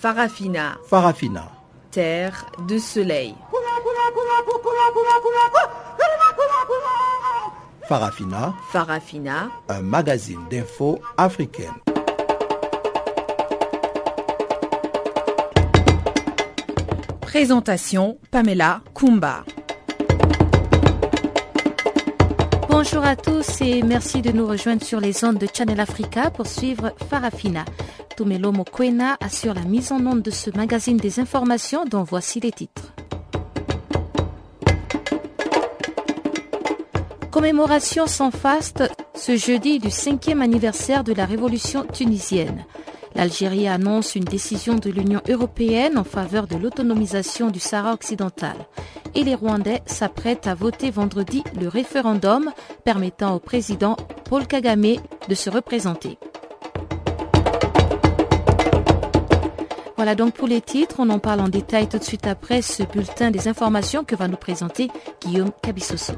Farafina. Farafina. Terre de soleil. Farafina. Farafina. Un magazine d'infos africaine. Présentation Pamela Kumba. Bonjour à tous et merci de nous rejoindre sur les ondes de Channel Africa pour suivre Farafina. Tumelo Mokwena assure la mise en onde de ce magazine des informations dont voici les titres. Commémoration sans faste ce jeudi du cinquième anniversaire de la révolution tunisienne. L'Algérie annonce une décision de l'Union européenne en faveur de l'autonomisation du Sahara occidental. Et les Rwandais s'apprêtent à voter vendredi le référendum permettant au président Paul Kagame de se représenter. Voilà donc pour les titres. On en parle en détail tout de suite après ce bulletin des informations que va nous présenter Guillaume Cabissoso.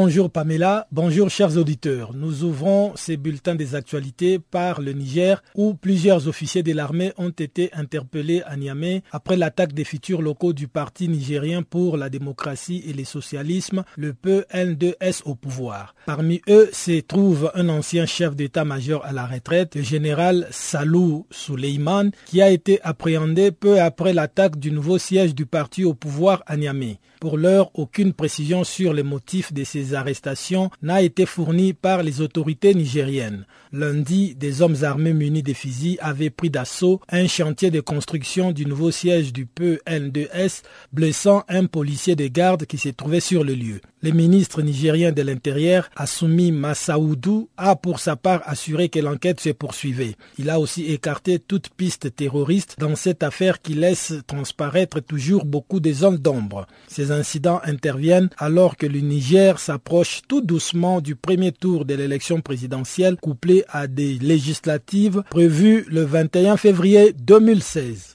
Bonjour Pamela, bonjour chers auditeurs. Nous ouvrons ces bulletins des actualités par le Niger où plusieurs officiers de l'armée ont été interpellés à Niamey après l'attaque des futurs locaux du Parti nigérien pour la démocratie et le socialisme, le PN2S au pouvoir. Parmi eux se trouve un ancien chef d'état-major à la retraite, le général Salou Souleyman, qui a été appréhendé peu après l'attaque du nouveau siège du parti au pouvoir à Niamey. Pour l'heure, aucune précision sur les motifs de ces arrestations n'a été fournie par les autorités nigériennes. Lundi, des hommes armés munis de fusils avaient pris d'assaut un chantier de construction du nouveau siège du PN2S, blessant un policier de garde qui se trouvait sur le lieu. Le ministre nigérien de l'Intérieur, Assoumi Massaoudou, a pour sa part assuré que l'enquête se poursuivait. Il a aussi écarté toute piste terroriste dans cette affaire qui laisse transparaître toujours beaucoup de zones d'ombre. Incidents interviennent alors que le Niger s'approche tout doucement du premier tour de l'élection présidentielle couplé à des législatives prévues le 21 février 2016.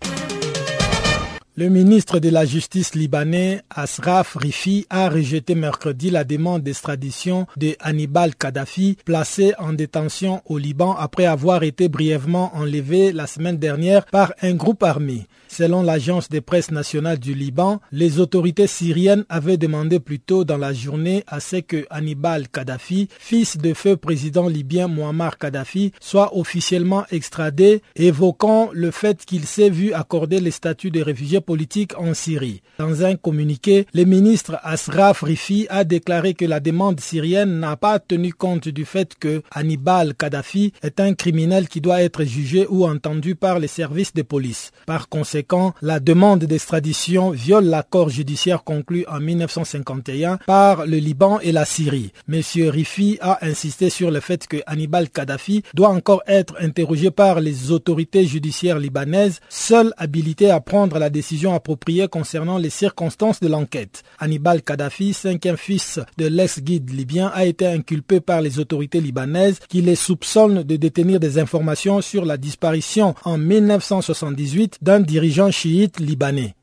Le ministre de la Justice libanais Asraf Rifi a rejeté mercredi la demande d'extradition de Hannibal Kadhafi, placé en détention au Liban après avoir été brièvement enlevé la semaine dernière par un groupe armé. Selon l'agence de presse nationale du Liban, les autorités syriennes avaient demandé plus tôt dans la journée à ce que Hannibal Kadhafi, fils de feu président libyen Muammar Kadhafi, soit officiellement extradé, évoquant le fait qu'il s'est vu accorder le statut de réfugié politique en Syrie. Dans un communiqué, le ministre Asraf Rifi a déclaré que la demande syrienne n'a pas tenu compte du fait que Hannibal Kadhafi est un criminel qui doit être jugé ou entendu par les services de police. Par conséquent, la demande d'extradition viole l'accord judiciaire conclu en 1951 par le Liban et la Syrie. Monsieur Rifi a insisté sur le fait que Hannibal Kadhafi doit encore être interrogé par les autorités judiciaires libanaises, seules habilitées à prendre la décision appropriée concernant les circonstances de l'enquête. Hannibal Kadhafi, cinquième fils de l'ex-guide libyen, a été inculpé par les autorités libanaises qui les soupçonnent de détenir des informations sur la disparition en 1978 d'un dirigeant chiite libanais.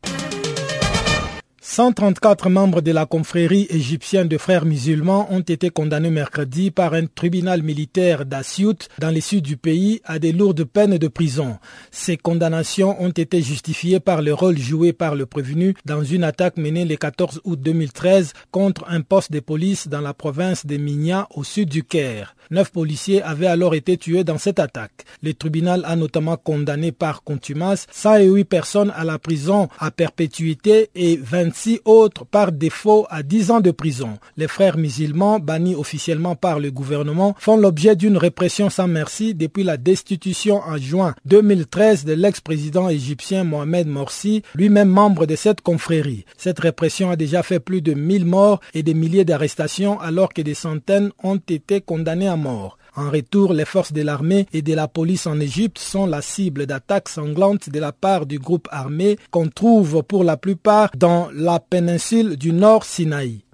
134 membres de la confrérie égyptienne de frères musulmans ont été condamnés mercredi par un tribunal militaire d'Assiout dans le sud du pays à des lourdes peines de prison. Ces condamnations ont été justifiées par le rôle joué par le prévenu dans une attaque menée le 14 août 2013 contre un poste de police dans la province de Minya au sud du Caire. Neuf policiers avaient alors été tués dans cette attaque. Le tribunal a notamment condamné par contumace 108 personnes à la prison à perpétuité et 26 autres par défaut à 10 ans de prison. Les frères musulmans, bannis officiellement par le gouvernement, font l'objet d'une répression sans merci depuis la destitution en juin 2013 de l'ex-président égyptien Mohamed Morsi, lui-même membre de cette confrérie. Cette répression a déjà fait plus de 1000 morts et des milliers d'arrestations alors que des centaines ont été condamnés à En retour, les forces de l'armée et de la police en Égypte sont la cible d'attaques sanglantes de la part du groupe armé qu'on trouve pour la plupart dans la péninsule du Nord Sinaï.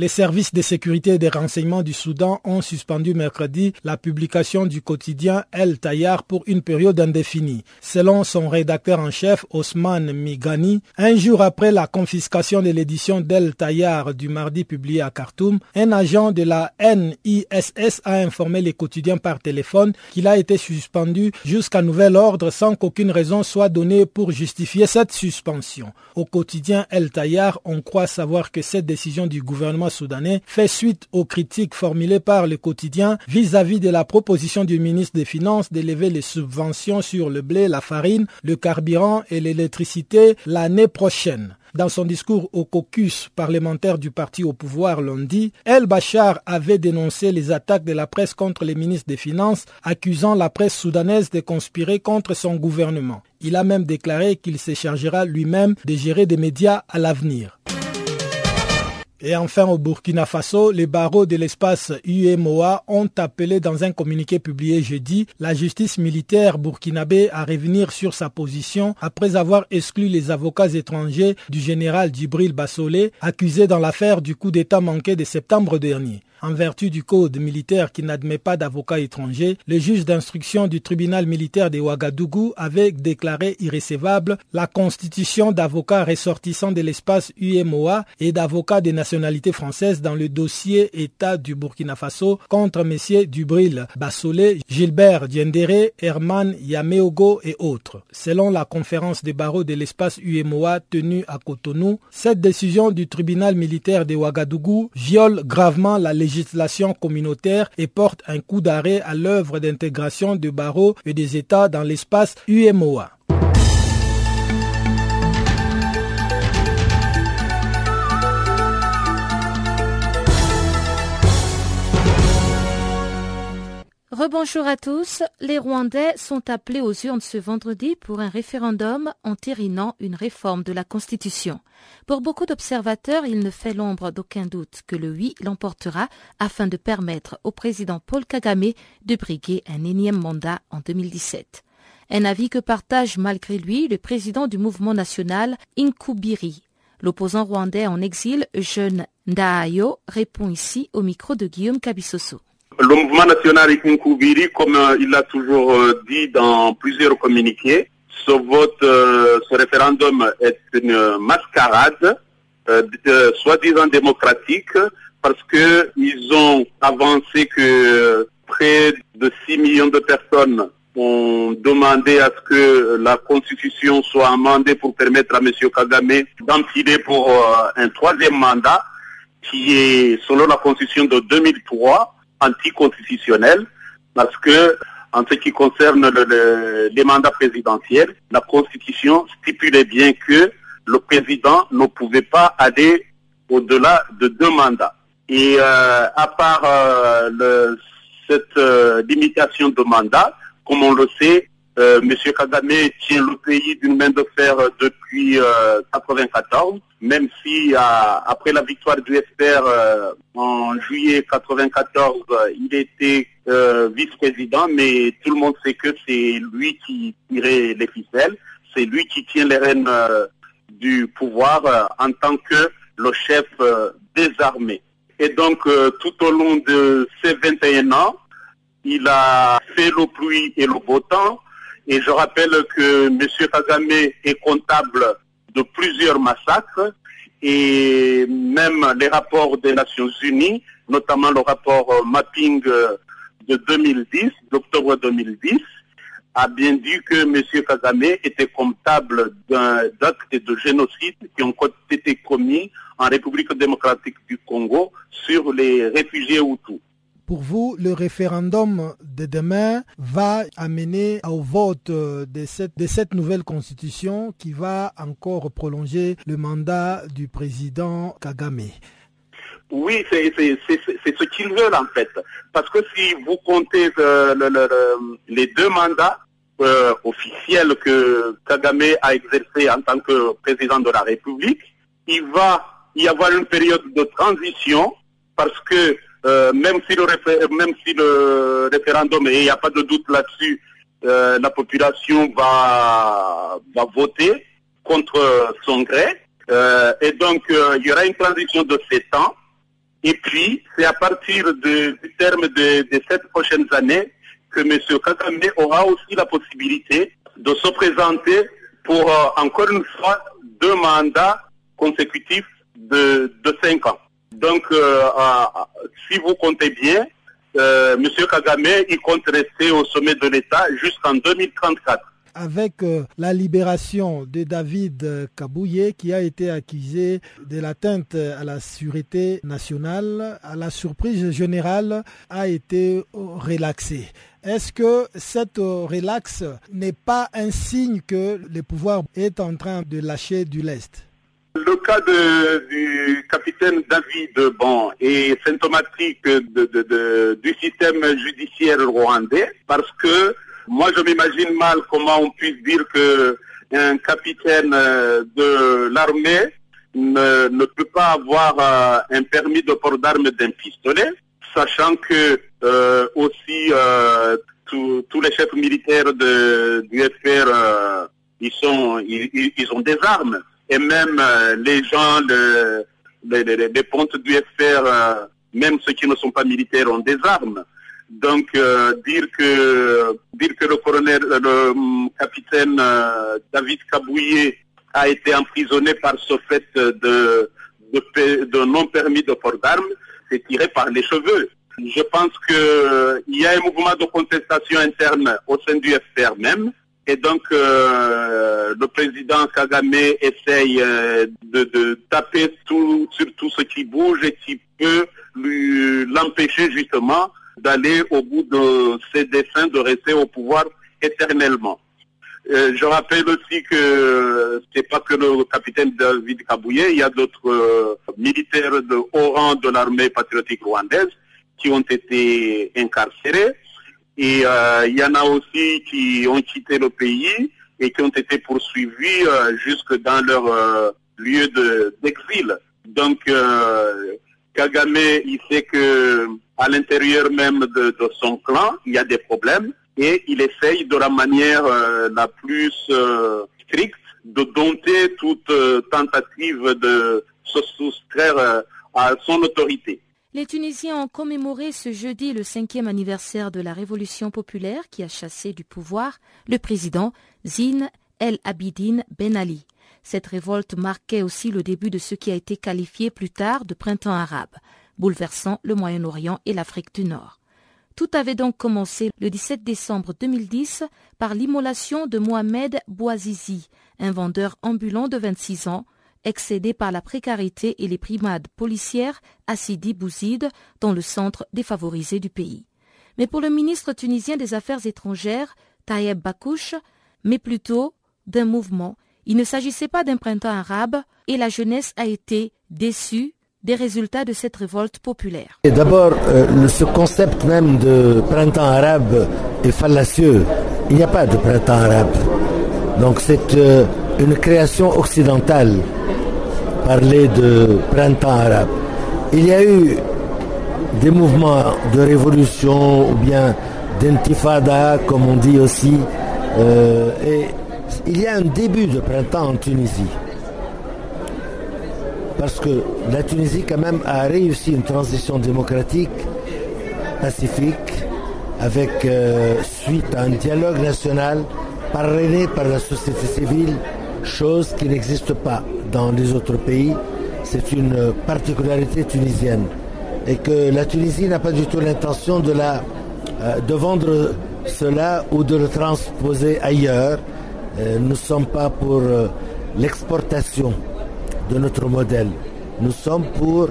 Les services de sécurité et de renseignement du Soudan ont suspendu mercredi la publication du quotidien El Tayar pour une période indéfinie. Selon son rédacteur en chef, Osman Migani, un jour après la confiscation de l'édition d'El Tayar du mardi publié à Khartoum, un agent de la NISS a informé les quotidiens par téléphone qu'il a été suspendu jusqu'à nouvel ordre sans qu'aucune raison soit donnée pour justifier cette suspension. Au quotidien El Tayar, on croit savoir que cette décision du gouvernement soudanais fait suite aux critiques formulées par le quotidien vis-à-vis de la proposition du ministre des Finances d'élever les subventions sur le blé, la farine, le carburant et l'électricité l'année prochaine. Dans son discours au caucus parlementaire du parti au pouvoir lundi, El Bachar avait dénoncé les attaques de la presse contre les ministres des Finances, accusant la presse soudanaise de conspirer contre son gouvernement. Il a même déclaré qu'il se chargera lui-même de gérer des médias à l'avenir. Et enfin, au Burkina Faso, les barreaux de l'espace UMOA ont appelé dans un communiqué publié jeudi la justice militaire burkinabé à revenir sur sa position après avoir exclu les avocats étrangers du général Djibril Bassolé accusé dans l'affaire du coup d'État manqué de septembre dernier. En vertu du code militaire qui n'admet pas d'avocats étrangers, le juge d'instruction du tribunal militaire de Ouagadougou avait déclaré irrécevable la constitution d'avocats ressortissants de l'espace UMOA et d'avocats de nationalité française dans le dossier État du Burkina Faso contre messieurs Dubril Bassolé, Gilbert Diendéré, Herman Yameogo et autres. Selon la conférence des barreaux de l'espace UMOA tenue à Cotonou, cette décision du tribunal militaire de Ouagadougou viole gravement la législation communautaire et porte un coup d'arrêt à l'œuvre d'intégration de barreaux et des États dans l'espace UMOA. Rebonjour à tous. Les Rwandais sont appelés aux urnes ce vendredi pour un référendum entérinant une réforme de la Constitution. Pour beaucoup d'observateurs, il ne fait l'ombre d'aucun doute que le oui l'emportera afin de permettre au président Paul Kagame de briguer un énième mandat en 2017. Un avis que partage malgré lui le président du mouvement national Inkubiri. L'opposant rwandais en exil, Jeune Ndaayo, répond ici au micro de Guillaume Kabissoso. Le mouvement national Inkubiri, comme euh, il l'a toujours euh, dit dans plusieurs communiqués, ce vote, euh, ce référendum est une mascarade, soi-disant démocratique, parce que ils ont avancé que près de 6 millions de personnes ont demandé à ce que la constitution soit amendée pour permettre à M. Kagame d'enfiler pour un troisième mandat qui est, selon la constitution de 2003, anticonstitutionnel parce que en ce qui concerne le, les mandats présidentiels, la Constitution stipulait bien que le président ne pouvait pas aller au-delà de deux mandats. Et euh, à part euh, le, cette euh, limitation de mandat, comme on le sait, euh, M. Kagame tient le pays d'une main de fer depuis 1994, même si après la victoire du FPR en juillet 94, il était vice-président, mais tout le monde sait que c'est lui qui tirait les ficelles, c'est lui qui tient les rênes du pouvoir en tant que le chef des armées. Et donc, tout au long de ces 21 ans, il a fait le pluie et le beau temps. Et je rappelle que M. Kagame est comptable de plusieurs massacres et même les rapports des Nations Unies, notamment le rapport mapping de 2010, d'octobre 2010, a bien dit que M. Kagame était comptable d'actes de génocide qui ont été commis en République démocratique du Congo sur les réfugiés Hutus. Pour vous, le référendum de demain va amener au vote de cette, de cette nouvelle constitution qui va encore prolonger le mandat du président Kagame. Oui, c'est ce qu'ils veulent en fait. Parce que si vous comptez euh, le, le, les deux mandats euh, officiels que Kagame a exercés en tant que président de la République, il va y avoir une période de transition parce que euh, même, si le même si le référendum, et il n'y a pas de doute là-dessus, euh, la population va, va voter contre son gré. Euh, et donc, il y aura une transition de 7 ans. Et puis, c'est à partir de, du terme de, de sept prochaines années que M. Kagame aura aussi la possibilité de se présenter pour, euh, encore une fois, deux mandats consécutifs de, de cinq ans. Donc, euh, si vous comptez bien, euh, M. Kagame, il compte rester au sommet de l'État jusqu'en 2034 avec euh, la libération de David Kabouye qui a été accusé de l'atteinte à la sûreté nationale, à la surprise générale, a été relaxé. Est-ce que cette relaxe n'est pas un signe que le pouvoir est en train de lâcher du lest? Le cas du capitaine David bon, est symptomatique du système judiciaire rwandais parce que moi je m'imagine mal comment on puisse dire que un capitaine de l'armée ne, peut pas avoir euh, un permis de port d'armes d'un pistolet, sachant que euh, aussi euh, tous les chefs militaires du FR, euh, ils ont des armes et même euh, les gens, les, les, pontes du FR, euh, même ceux qui ne sont pas militaires, ont des armes. Donc euh, dire que dire que le colonel, le capitaine David Kabouye a été emprisonné par ce fait de, de, de non permis de port d'armes, c'est tiré par les cheveux. Je pense que il y a un mouvement de contestation interne au sein du FR même. Et donc, euh, le président Kagame essaye euh, de, taper sur tout ce qui bouge et qui peut l'empêcher justement d'aller au bout de ses desseins, de rester au pouvoir éternellement. Euh, je rappelle aussi que c'est pas que le capitaine David Kabouye, il y a d'autres militaires de haut rang de l'armée patriotique rwandaise qui ont été incarcérés. Et euh, il y en a aussi qui ont quitté le pays et qui ont été poursuivis euh, jusque dans leur euh, lieu d'exil. Donc Kagame, il sait que à l'intérieur même de, de, son clan, il y a des problèmes et il essaye de la manière la plus stricte de dompter toute tentative de se soustraire à son autorité. Les Tunisiens ont commémoré ce jeudi le cinquième anniversaire de la révolution populaire qui a chassé du pouvoir le président Zine El Abidine Ben Ali. Cette révolte marquait aussi le début de ce qui a été qualifié plus tard de printemps arabe, bouleversant le Moyen-Orient et l'Afrique du Nord. Tout avait donc commencé le 17 décembre 2010 par l'immolation de Mohamed Bouazizi, un vendeur ambulant de 26 ans, excédé par la précarité et les primades policières à Sidi Bouzid, dans le centre défavorisé du pays. Mais pour le ministre tunisien des Affaires étrangères, Tayeb Bakouche, mais plutôt d'un mouvement. Il ne s'agissait pas d'un printemps arabe et la jeunesse a été déçue des résultats de cette révolte populaire. D'abord, euh, ce concept même de printemps arabe est fallacieux. Il n'y a pas de printemps arabe. Donc c'est euh, une création occidentale parler de printemps arabe. Il y a eu des mouvements de révolution ou bien d'intifada, comme on dit aussi, euh, et il y a un début de printemps en Tunisie. Parce que la Tunisie quand même a réussi une transition démocratique, pacifique, avec euh, suite à un dialogue national parrainé par la société civile, chose qui n'existe pas dans les autres pays. C'est une particularité tunisienne. Et que la Tunisie n'a pas du tout l'intention de, la, de vendre cela ou de le transposer ailleurs. Nous ne sommes pas pour l'exportation de notre modèle. Nous sommes pour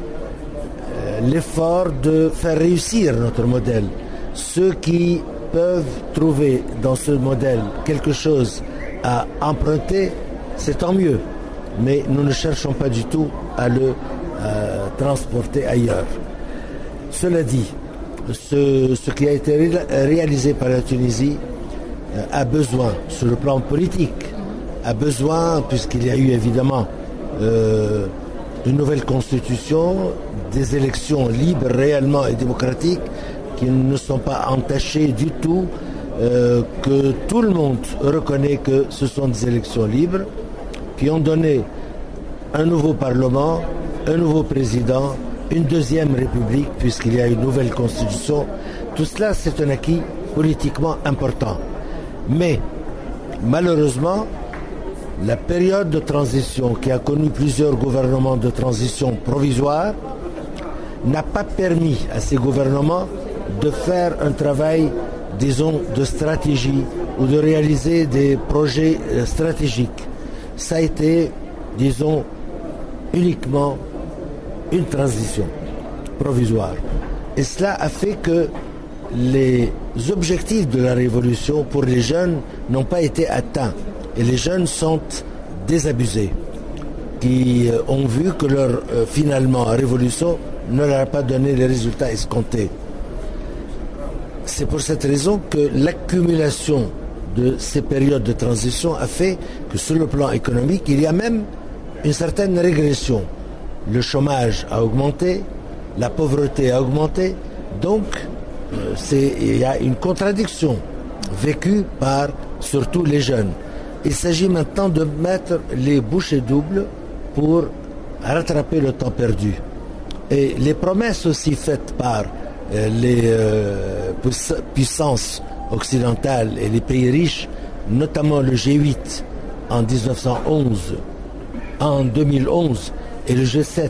l'effort de faire réussir notre modèle. Ceux qui peuvent trouver dans ce modèle quelque chose à emprunter, c'est tant mieux mais nous ne cherchons pas du tout à le euh, transporter ailleurs. Cela dit, ce, qui a été réalisé par la Tunisie euh, a besoin, sur le plan politique, a besoin, puisqu'il y a eu évidemment euh, une nouvelle constitution, des élections libres réellement et démocratiques, qui ne sont pas entachées du tout, euh, que tout le monde reconnaît que ce sont des élections libres, qui ont donné un nouveau Parlement, un nouveau président, une deuxième république puisqu'il y a une nouvelle constitution. Tout cela, c'est un acquis politiquement important. Mais malheureusement, la période de transition qui a connu plusieurs gouvernements de transition provisoire n'a pas permis à ces gouvernements de faire un travail, disons, de stratégie ou de réaliser des projets euh, stratégiques. Ça a été, disons, uniquement une transition provisoire. Et cela a fait que les objectifs de la révolution pour les jeunes n'ont pas été atteints. Et les jeunes sont désabusés, qui euh, ont vu que leur, euh, finalement, révolution ne leur a pas donné les résultats escomptés. C'est pour cette raison que l'accumulation de ces périodes de transition a fait que sur le plan économique, il y a même une certaine régression. Le chômage a augmenté, la pauvreté a augmenté, donc euh, il y a une contradiction vécue par surtout les jeunes. Il s'agit maintenant de mettre les bouchées doubles pour rattraper le temps perdu. Et les promesses aussi faites par euh, les euh, puissances occidentales et les pays riches, notamment le G8 en 1911, en 2011 et le G7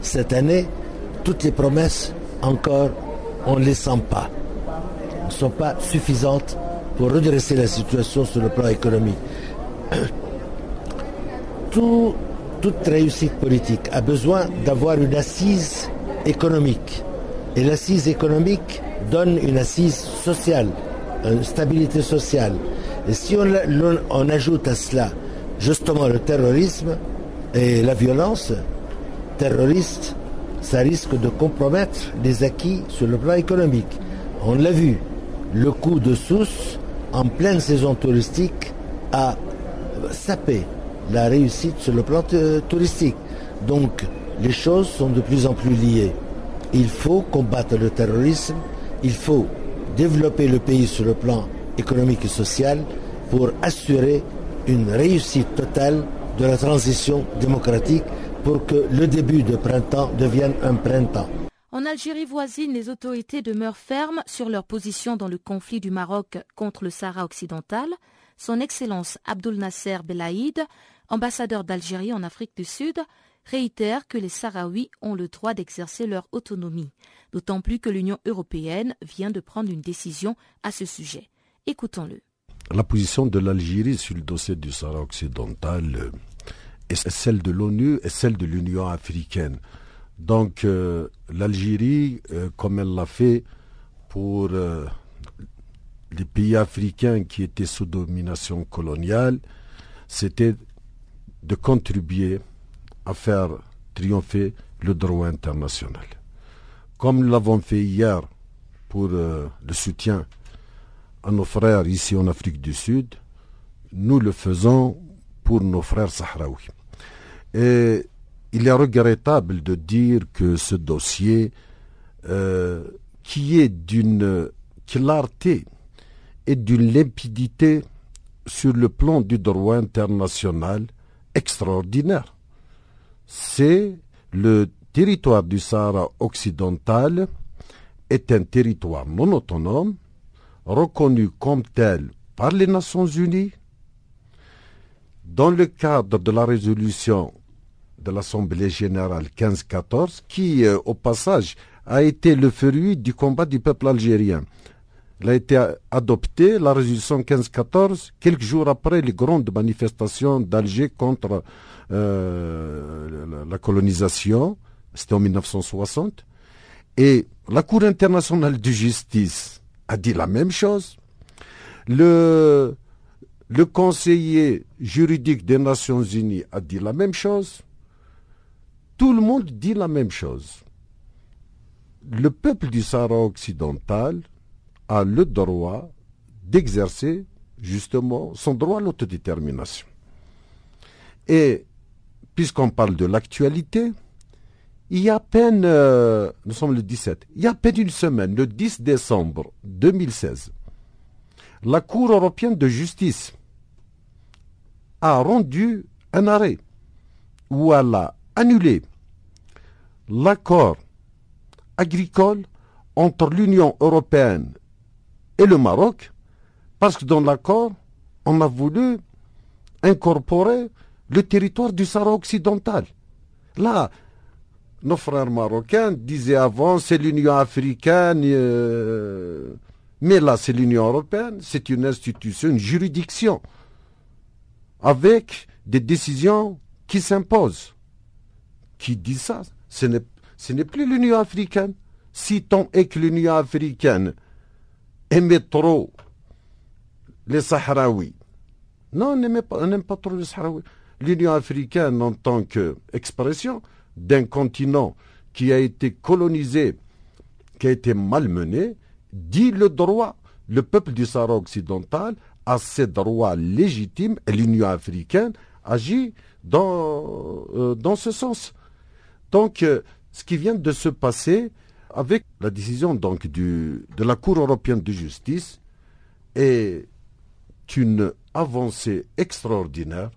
cette année, toutes les promesses encore, on ne les sent pas, ne sont pas suffisantes pour redresser la situation sur le plan économique. Tout toute réussite politique a besoin d'avoir une assise économique. Et l'assise économique donne une assise sociale, une stabilité sociale. Et si on, ajoute à cela justement le terrorisme et la violence terroriste, ça risque de compromettre les acquis sur le plan économique. On l'a vu, le coût de Sousse, en pleine saison touristique, a sapé la réussite sur le plan touristique. Donc, les choses sont de plus en plus liées. Il faut combattre le terrorisme, il faut développer le pays sur le plan économique et social pour assurer une réussite totale de la transition démocratique pour que le début de printemps devienne un printemps. En Algérie voisine, les autorités demeurent fermes sur leur position dans le conflit du Maroc contre le Sahara occidental. Son Excellence Abdul Nasser Belaïd ambassadeur d'Algérie en Afrique du Sud, réitère que les Sahraouis ont le droit d'exercer leur autonomie, d'autant plus que l'Union européenne vient de prendre une décision à ce sujet. Écoutons-le. La position de l'Algérie sur le dossier du Sahara occidental euh, est celle de l'ONU et celle de l'Union africaine. Donc euh, l'Algérie, euh, comme elle l'a fait pour les pays africains qui étaient sous domination coloniale, c'était de contribuer à faire triompher le droit international. Comme nous l'avons fait hier pour euh, le soutien à nos frères ici en Afrique du Sud, nous le faisons pour nos frères sahraouis. Et il est regrettable de dire que ce dossier, euh, qui est d'une clarté et d'une limpidité sur le plan du droit international, extraordinaire. C'est le territoire du Sahara occidental est un territoire non autonome, reconnu comme tel par les Nations Unies, dans le cadre de la résolution de l'Assemblée générale 1514, qui, euh, au passage, a été le fruit du combat du peuple algérien. Elle a été adoptée, la résolution 1514, quelques jours après les grandes manifestations d'Alger contre euh, la, colonisation. C'était en 1960. Et la Cour internationale de justice a dit la même chose. Le, le conseiller juridique des Nations Unies a dit la même chose. Tout le monde dit la même chose. Le peuple du Sahara occidental a le droit d'exercer justement son droit à l'autodétermination. Et puisqu'on parle de l'actualité, il y a à peine, euh, nous sommes le 17, il y a peine une semaine, le 10 décembre 2016, la Cour européenne de justice a rendu un arrêt où elle a annulé l'accord agricole entre l'Union européenne et le Maroc, parce que dans l'accord, on a voulu incorporer le territoire du Sahara occidental. Là, nos frères marocains disaient avant c'est l'Union africaine, euh, mais là c'est l'Union européenne, c'est une institution, une juridiction, avec des décisions qui s'imposent. Qui dit ça? Ce n'est plus l'Union africaine. Si tant est que l'Union africaine aimait trop les Sahraouis, non, on n'aime pas, pas trop les Sahraouis. L'Union africaine en tant qu'expression, d'un continent qui a été colonisé, qui a été malmené, dit le droit. Le peuple du Sahara occidental a ses droits légitimes et l'Union africaine agit dans, euh, dans ce sens. Donc, euh, ce qui vient de se passer avec la décision donc du, de la Cour européenne de justice est une avancée extraordinaire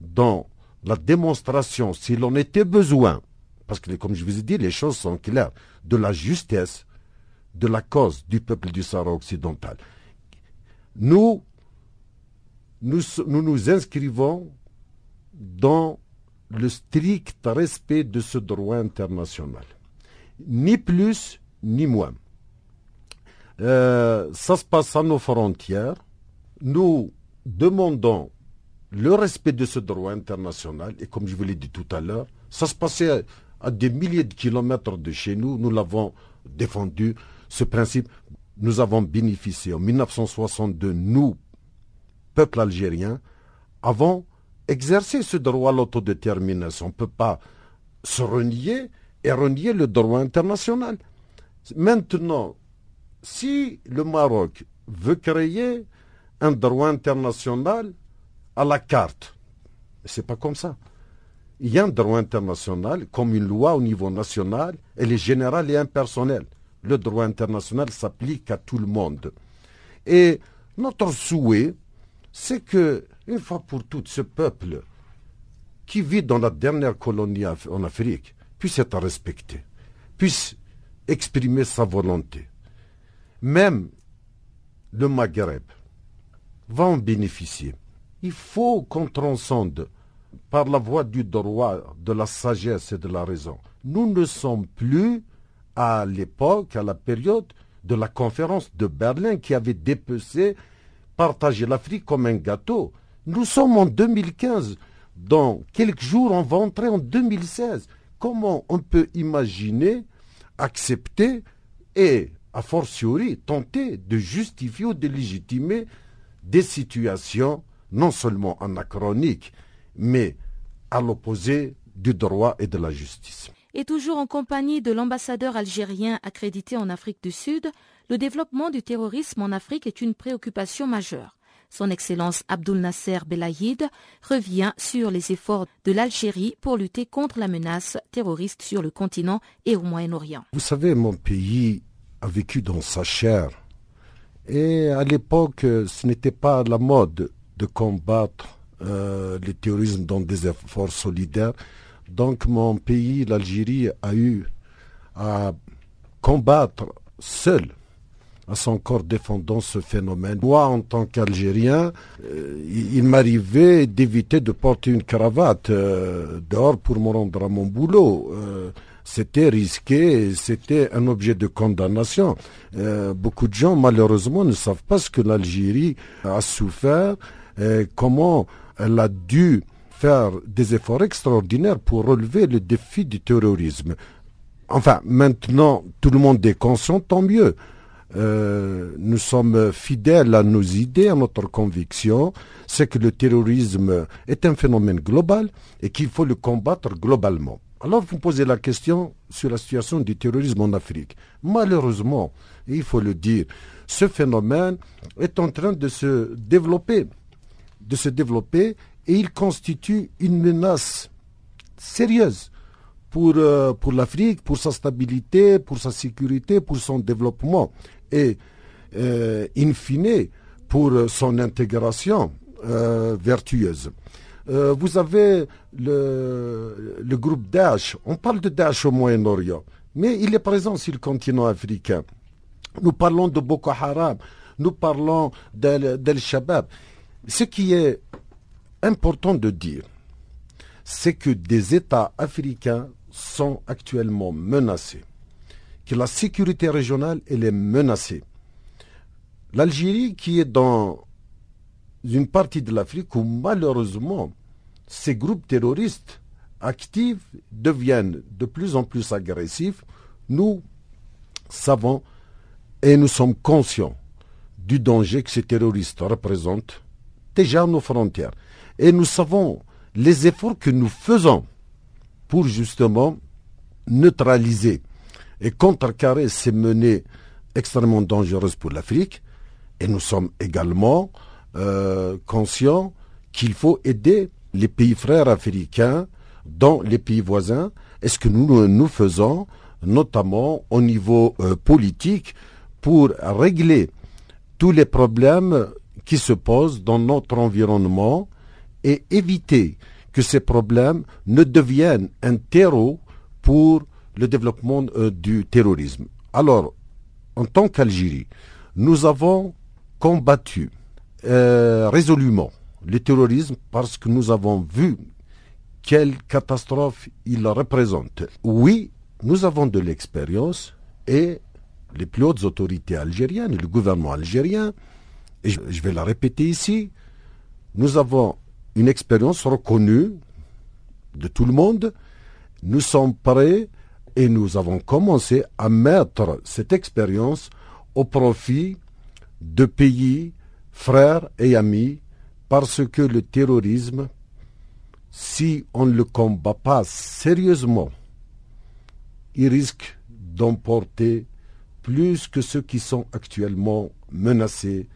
dans la démonstration, s'il en était besoin, parce que comme je vous ai dit, les choses sont claires, de la justesse de la cause du peuple du Sahara occidental. Nous, nous inscrivons dans le strict respect de ce droit international. Ni plus, ni moins. Euh, ça se passe à nos frontières. Nous demandons le respect de ce droit international, et comme je vous l'ai dit tout à l'heure, ça se passait à, des milliers de kilomètres de chez nous, nous l'avons défendu, ce principe, nous avons bénéficié en 1962, nous, peuple algérien, avons exercé ce droit à l'autodétermination. On ne peut pas se renier et renier le droit international. Maintenant, si le Maroc veut créer un droit international, à la carte. C'est pas comme ça. Il y a un droit international, comme une loi au niveau national, elle est générale et impersonnelle. Le droit international s'applique à tout le monde. Et notre souhait, c'est que, une fois pour toutes, ce peuple qui vit dans la dernière colonie en Afrique puisse être respecté, puisse exprimer sa volonté. Même le Maghreb va en bénéficier il faut qu'on transcende par la voie du droit, de la sagesse et de la raison. Nous ne sommes plus à l'époque, à la période de la conférence de Berlin qui avait dépecé, partagé l'Afrique comme un gâteau. Nous sommes en 2015. Dans quelques jours, on va entrer en 2016. Comment on peut imaginer, accepter et, a fortiori, tenter de justifier ou de légitimer des situations non seulement anachronique, mais à l'opposé du droit et de la justice. Et toujours en compagnie de l'ambassadeur algérien accrédité en Afrique du Sud, le développement du terrorisme en Afrique est une préoccupation majeure. Son Excellence Abdul Nasser Belaïd revient sur les efforts de l'Algérie pour lutter contre la menace terroriste sur le continent et au Moyen-Orient. Vous savez, mon pays a vécu dans sa chair. Et à l'époque, ce n'était pas la mode de combattre euh, le terrorisme dans des efforts solidaires. Donc mon pays, l'Algérie, a eu à combattre seul à son corps défendant ce phénomène. Moi, en tant qu'Algérien, euh, il m'arrivait d'éviter de porter une cravate euh, dehors pour me rendre à mon boulot. c'était risqué, c'était un objet de condamnation. beaucoup de gens, malheureusement, ne savent pas ce que l'Algérie a souffert comment elle a dû faire des efforts extraordinaires pour relever le défi du terrorisme. Enfin, maintenant, tout le monde est conscient, tant mieux. Euh, nous sommes fidèles à nos idées, à notre conviction, c'est que le terrorisme est un phénomène global et qu'il faut le combattre globalement. Alors vous posez la question sur la situation du terrorisme en Afrique. Malheureusement, il faut le dire, ce phénomène est en train de se développer de se développer et il constitue une menace sérieuse pour, euh, pour l'Afrique, pour sa stabilité, pour sa sécurité, pour son développement et, euh, in fine, pour son intégration euh, vertueuse. vous avez le, le groupe Daesh, on parle de Daesh au Moyen-Orient, mais il est présent sur le continent africain. Nous parlons de Boko Haram, nous parlons d'Al-Shabaab. Ce qui est important de dire, c'est que des États africains sont actuellement menacés, que la sécurité régionale elle est menacée. L'Algérie qui est dans une partie de l'Afrique où malheureusement ces groupes terroristes actifs deviennent de plus en plus agressifs, nous savons et nous sommes conscients du danger que ces terroristes représentent déjà nos frontières. Et nous savons les efforts que nous faisons pour justement neutraliser et contrecarrer ces menées extrêmement dangereuses pour l'Afrique. Et nous sommes également euh, conscients qu'il faut aider les pays frères africains dans les pays voisins. est ce que nous, nous faisons, notamment au niveau euh, politique, pour régler tous les problèmes qui se posent dans notre environnement et éviter que ces problèmes ne deviennent un terreau pour le développement euh, du terrorisme. Alors, en tant qu'Algérie, nous avons combattu euh, résolument le terrorisme parce que nous avons vu quelle catastrophe il représente. Oui, nous avons de l'expérience et les plus hautes autorités algériennes, le gouvernement algérien, et je vais la répéter ici, nous avons une expérience reconnue de tout le monde. Nous sommes prêts et nous avons commencé à mettre cette expérience au profit de pays frères et amis parce que le terrorisme, si on ne le combat pas sérieusement, il risque d'emporter plus que ceux qui sont actuellement menacés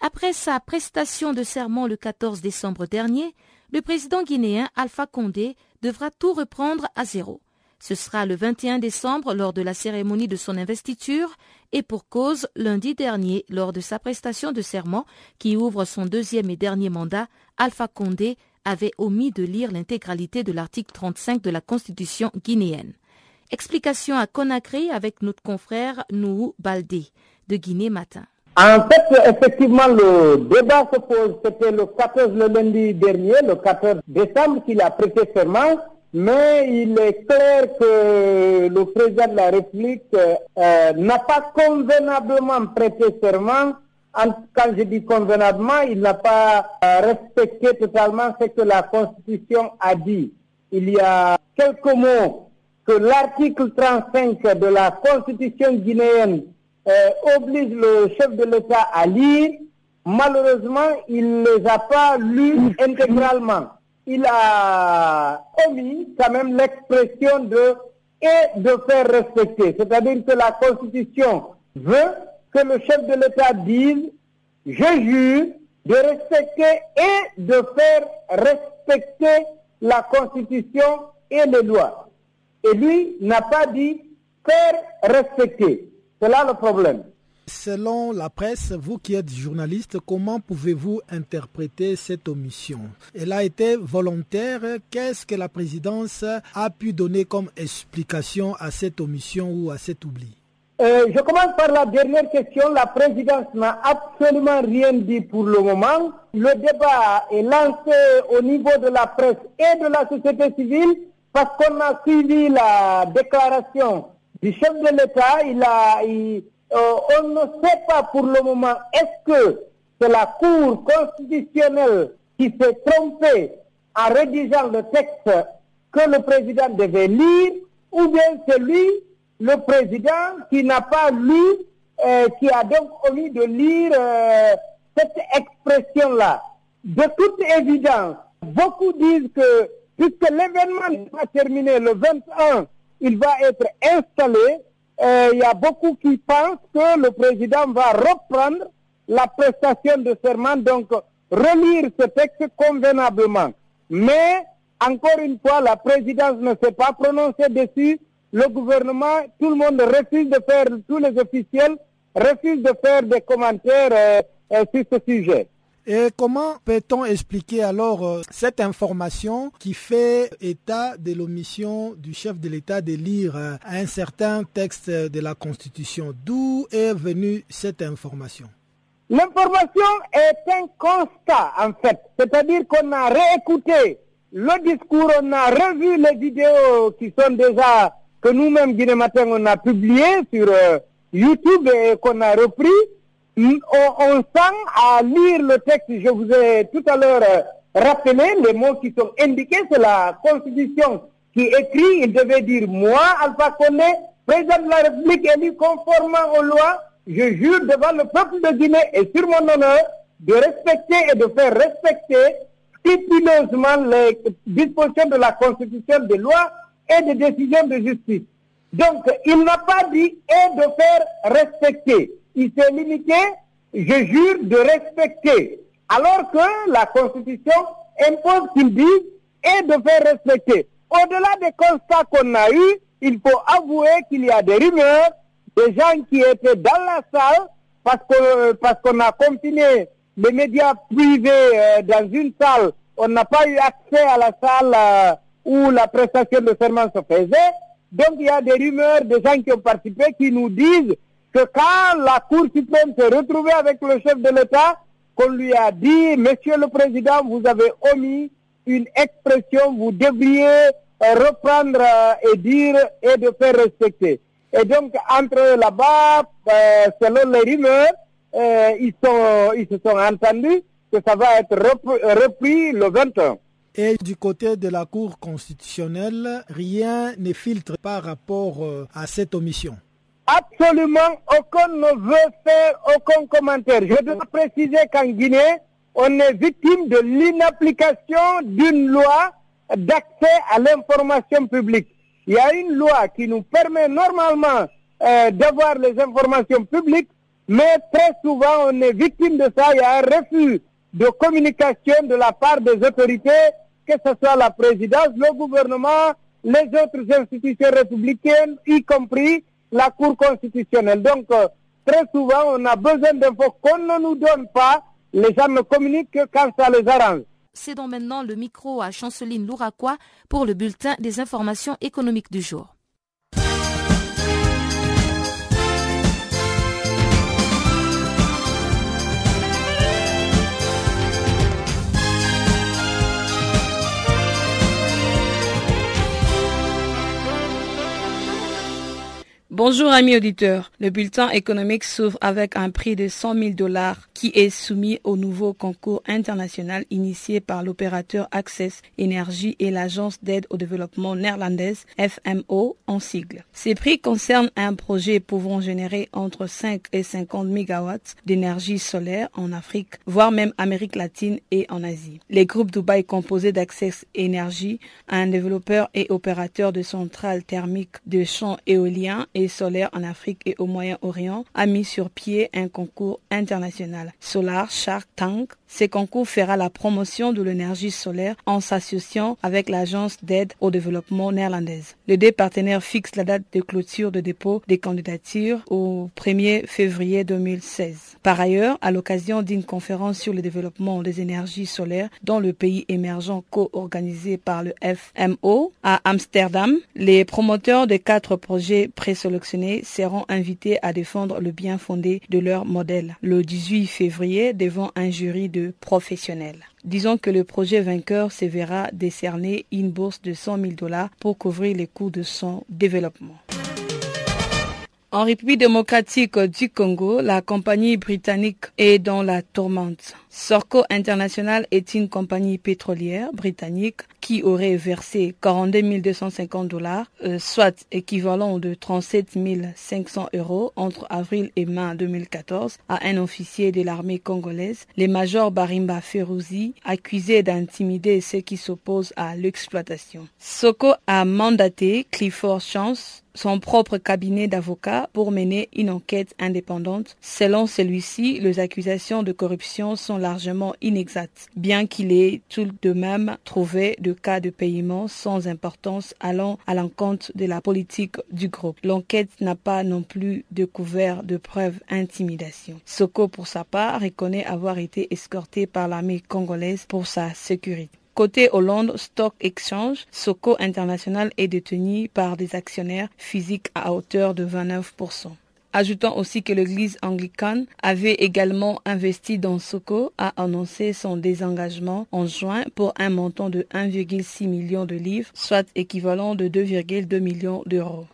Après sa prestation de serment le 14 décembre dernier, le président guinéen Alpha Condé devra tout reprendre à zéro. Ce sera le 21 décembre lors de la cérémonie de son investiture et pour cause lundi dernier lors de sa prestation de serment qui ouvre son deuxième et dernier mandat, Alpha Condé avait omis de lire l'intégralité de l'article 35 de la Constitution guinéenne. Explication à Conakry avec notre confrère Nouhou Baldé de Guinée Matin. En fait, effectivement, le débat se pose. C'était le 14, le lundi dernier, le 14 décembre, qu'il a prêté serment. Mais il est clair que le président de la République euh, n'a pas convenablement prêté serment. quand je dis convenablement, il n'a pas euh, respecté totalement ce que la Constitution a dit. Il y a quelques mots que l'article 35 de la Constitution guinéenne euh, oblige le chef de l'État à lire. Malheureusement, il ne les a pas lus intégralement. Il a omis quand même l'expression de et de faire respecter. C'est-à-dire que la Constitution veut que le chef de l'État dise je jure de respecter et de faire respecter la Constitution et les lois. Et lui n'a pas dit faire respecter. C'est là le problème. Selon la presse, vous qui êtes journaliste, comment pouvez-vous interpréter cette omission? Elle a été volontaire. Qu'est-ce que la présidence a pu donner comme explication à cette omission ou à cet oubli? Euh, je commence par la dernière question. La présidence n'a absolument rien dit pour le moment. Le débat est lancé au niveau de la presse et de la société civile parce qu'on a suivi la déclaration du chef de l'État, il a, euh, on ne sait pas pour le moment est-ce que c'est la Cour constitutionnelle qui s'est trompée en rédigeant le texte que le président devait lire, ou bien c'est lui, le président, qui n'a pas lu, euh, qui a donc omis de lire euh, cette expression-là. De toute évidence, beaucoup disent que puisque l'événement n'est pas terminé le 21 il va être installé. Euh, il y a beaucoup qui pensent que le président va reprendre la prestation de serment, donc relire ce texte convenablement. Mais, encore une fois, la présidence ne s'est pas prononcée dessus. Le gouvernement, tout le monde refuse de faire, tous les officiels refusent de faire des commentaires euh, euh, sur ce sujet. Et comment peut-on expliquer alors euh, cette information qui fait état de l'omission du chef de l'État de lire euh, un certain texte de la Constitution? D'où est venue cette information? L'information est un constat en fait, c'est-à-dire qu'on a réécouté le discours, on a revu les vidéos qui sont déjà, que nous-mêmes, Guinée Matin, on a publiées sur euh, YouTube et qu'on a repris on, sent à lire le texte, je vous ai tout à l'heure euh, rappelé les mots qui sont indiqués, c'est la Constitution qui écrit, il devait dire moi, Alpha Condé, président de la République élu conformément aux lois, je jure devant le peuple de Guinée et sur mon honneur de respecter et de faire respecter scrupuleusement les dispositions de la Constitution des lois et des décisions de justice. Donc, il n'a pas dit et de faire respecter il s'est limité, je jure, de respecter. Alors que la Constitution impose qu'il dise et de faire respecter. Au-delà des constats qu'on a eus, il faut avouer qu'il y a des rumeurs, des gens qui étaient dans la salle, parce qu'on a confiné les médias privés euh, dans une salle, on n'a pas eu accès à la salle euh, où la prestation de serment se faisait. Donc il y a des rumeurs, des gens qui ont participé, qui nous disent que quand la Cour suprême s'est retrouvée avec le chef de l'État, qu'on lui a dit, Monsieur le Président, vous avez omis une expression, vous devriez euh, reprendre euh, et dire et de faire respecter. Et donc, entre là-bas, euh, selon les rumeurs, ils, se sont entendus que ça va être repris le 21. Et du côté de la Cour constitutionnelle, rien ne filtre par rapport à cette omission. Absolument, aucun ne veut faire aucun commentaire. Je dois préciser qu'en Guinée, on est victime de l'inapplication d'une loi d'accès à l'information publique. Il y a une loi qui nous permet normalement euh, d'avoir les informations publiques, mais très souvent on est victime de ça. Il y a un refus de communication de la part des autorités, que ce soit la présidence, le gouvernement, les autres institutions républicaines, y compris la Cour constitutionnelle. Donc, euh, très souvent, on a besoin d'infos qu'on ne nous donne pas. Les gens ne communiquent que quand ça les arrange. C'est donc maintenant le micro à Chanceline Louraquois pour le bulletin des informations économiques du jour. Bonjour amis auditeurs. Le bulletin économique s'ouvre avec un prix de 100 000 dollars qui est soumis au nouveau concours international initié par l'opérateur Access Énergie et l'agence d'aide au développement néerlandaise FMO en sigle. Ces prix concernent un projet pouvant générer entre 5 et 50 mégawatts d'énergie solaire en Afrique, voire même Amérique latine et en Asie. Les groupes Dubaï composés d'Access Énergie, un développeur et opérateur de centrales thermiques de champs éoliens solaire en Afrique et au Moyen-Orient a mis sur pied un concours international, Solar Shark Tank. Ce concours fera la promotion de l'énergie solaire en s'associant avec l'agence d'aide au développement néerlandaise. Les deux partenaires fixent la date de clôture de dépôt des candidatures au 1er février 2016. Par ailleurs, à l'occasion d'une conférence sur le développement des énergies solaires dans le pays émergent co-organisé par le FMO à Amsterdam, les promoteurs des quatre projets présélectionnés seront invités à défendre le bien fondé de leur modèle le 18 février devant un jury professionnels. Disons que le projet vainqueur se verra décerner une bourse de 100 000 dollars pour couvrir les coûts de son développement. En République démocratique du Congo, la compagnie britannique est dans la tourmente. Sorco International est une compagnie pétrolière britannique qui aurait versé 42 250 dollars, euh, soit équivalent de 37 500 euros entre avril et mai 2014 à un officier de l'armée congolaise, le major Barimba Ferouzi, accusé d'intimider ceux qui s'opposent à l'exploitation. Soko a mandaté Clifford Chance son propre cabinet d'avocats pour mener une enquête indépendante. Selon celui-ci, les accusations de corruption sont largement inexactes, bien qu'il ait tout de même trouvé de cas de paiement sans importance allant à l'encontre de la politique du groupe. L'enquête n'a pas non plus découvert de preuves d'intimidation. Soko, pour sa part, reconnaît avoir été escorté par l'armée congolaise pour sa sécurité. Côté Hollande Stock Exchange, Soko International est détenu par des actionnaires physiques à hauteur de 29%. Ajoutant aussi que l'église anglicane avait également investi dans Soko, a annoncé son désengagement en juin pour un montant de 1,6 million de livres, soit équivalent de 2,2 millions d'euros.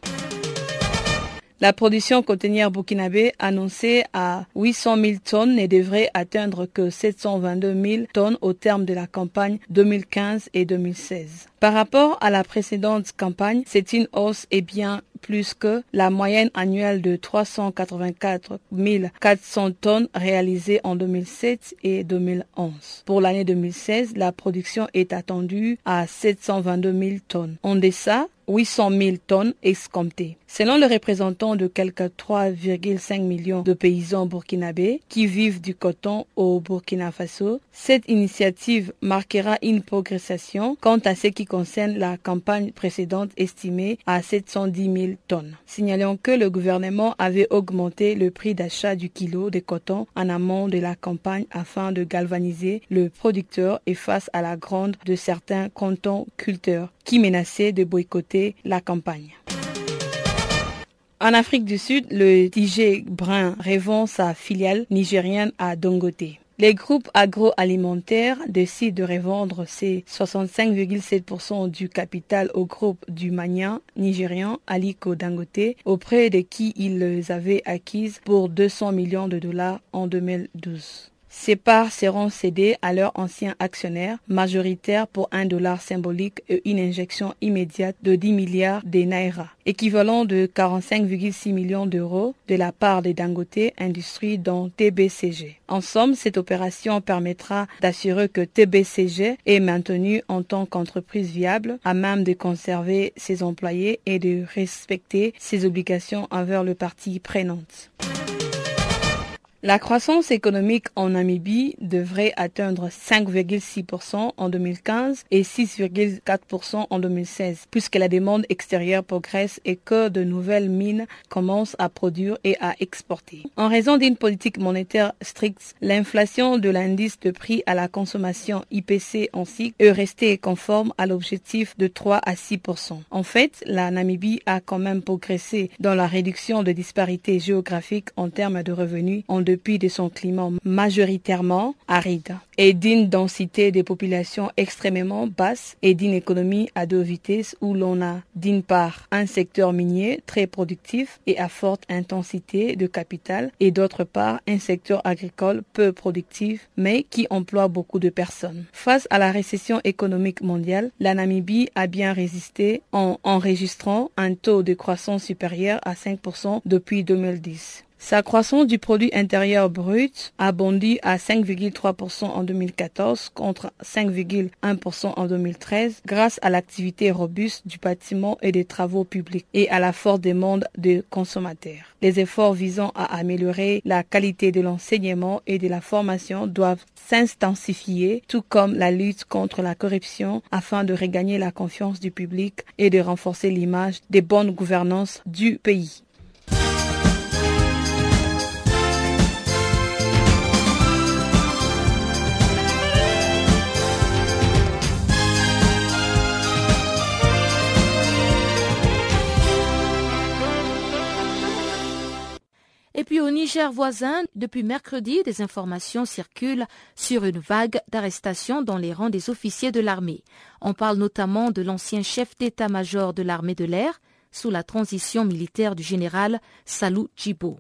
La production cotonnière burkinabé annoncée à 800 000 tonnes ne devrait atteindre que 722 000 tonnes au terme de la campagne 2015 et 2016. Par rapport à la précédente campagne, c'est une hausse et bien plus que la moyenne annuelle de 384 400 tonnes réalisée en 2007 et 2011. Pour l'année 2016, la production est attendue à 722 000 tonnes. En deçà, 800 000 tonnes escomptées. Selon le représentant de quelques 3,5 millions de paysans burkinabés qui vivent du coton au Burkina Faso, cette initiative marquera une progression quant à ce qui concerne la campagne précédente estimée à 710 000 tonnes. Signalons que le gouvernement avait augmenté le prix d'achat du kilo de coton en amont de la campagne afin de galvaniser le producteur et face à la grande de certains cantons culteurs qui menaçaient de boycotter la campagne. En Afrique du Sud, le DJ Brun revend sa filiale nigérienne à Dongote. Les groupes agroalimentaires décident de revendre ses 65,7% du capital au groupe du Mania nigérian Aliko Dangote, auprès de qui ils les avaient acquises pour 200 millions de dollars en 2012. Ces parts seront cédées à leurs anciens actionnaires majoritaires pour un dollar symbolique et une injection immédiate de 10 milliards de naira, équivalent de 45,6 millions d'euros de la part des Dangote Industries dans TBCG. En somme, cette opération permettra d'assurer que TBCG est maintenu en tant qu'entreprise viable à même de conserver ses employés et de respecter ses obligations envers le parti prenante. La croissance économique en Namibie devrait atteindre 5,6% en 2015 et 6,4% en 2016, puisque la demande extérieure progresse et que de nouvelles mines commencent à produire et à exporter. En raison d'une politique monétaire stricte, l'inflation de l'indice de prix à la consommation IPC en cycle est restée conforme à l'objectif de 3 à 6%. En fait, la Namibie a quand même progressé dans la réduction de disparités géographiques en termes de revenus en depuis de son climat majoritairement aride et d'une densité de population extrêmement basse et d'une économie à deux vitesses où l'on a d'une part un secteur minier très productif et à forte intensité de capital et d'autre part un secteur agricole peu productif mais qui emploie beaucoup de personnes. Face à la récession économique mondiale, la Namibie a bien résisté en enregistrant un taux de croissance supérieur à 5% depuis 2010. Sa croissance du produit intérieur brut a bondi à 5,3% en 2014 contre 5,1% en 2013 grâce à l'activité robuste du bâtiment et des travaux publics et à la forte demande des consommateurs. Les efforts visant à améliorer la qualité de l'enseignement et de la formation doivent s'intensifier, tout comme la lutte contre la corruption afin de regagner la confiance du public et de renforcer l'image des bonnes gouvernances du pays. Et puis au Niger voisin, depuis mercredi, des informations circulent sur une vague d'arrestations dans les rangs des officiers de l'armée. On parle notamment de l'ancien chef d'état-major de l'armée de l'air sous la transition militaire du général Salou Djibo.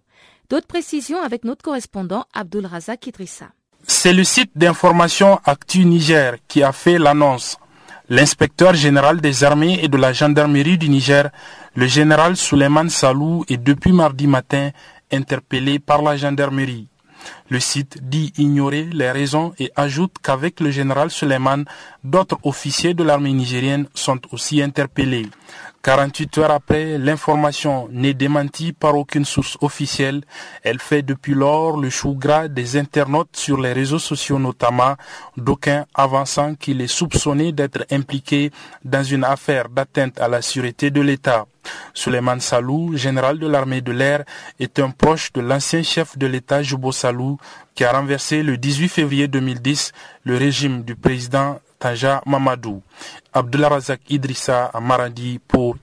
D'autres précisions avec notre correspondant Abdul Razak Idrissa. C'est le site d'information Actu Niger qui a fait l'annonce. L'inspecteur général des armées et de la gendarmerie du Niger, le général Suleiman Salou, est depuis mardi matin interpellé par la gendarmerie. Le site dit ignorer les raisons et ajoute qu'avec le général Suleiman, d'autres officiers de l'armée nigérienne sont aussi interpellés. 48 heures après, l'information n'est démentie par aucune source officielle. Elle fait depuis lors le chou gras des internautes sur les réseaux sociaux notamment, d'aucuns avançant qu'il est soupçonné d'être impliqué dans une affaire d'atteinte à la sûreté de l'État. Suleiman Salou, général de l'armée de l'air, est un proche de l'ancien chef de l'État Jubo Salou, qui a renversé le 18 février 2010 le régime du président Taja Mamadou. Idrissa Maradi pour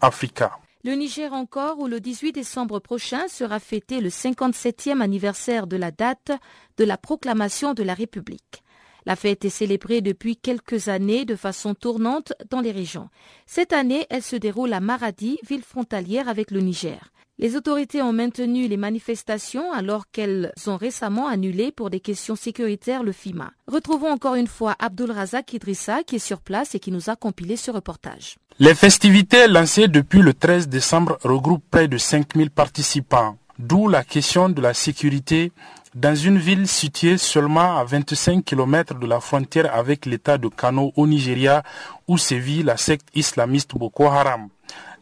Africa. Le Niger encore, où le 18 décembre prochain sera fêté le 57e anniversaire de la date de la proclamation de la République. La fête est célébrée depuis quelques années de façon tournante dans les régions. Cette année, elle se déroule à Maradi, ville frontalière avec le Niger. Les autorités ont maintenu les manifestations alors qu'elles ont récemment annulé pour des questions sécuritaires le FIMA. Retrouvons encore une fois Abdul Razak Idrissa qui est sur place et qui nous a compilé ce reportage. Les festivités lancées depuis le 13 décembre regroupent près de 5000 participants, d'où la question de la sécurité dans une ville située seulement à 25 km de la frontière avec l'état de Kano au Nigeria où sévit la secte islamiste Boko Haram.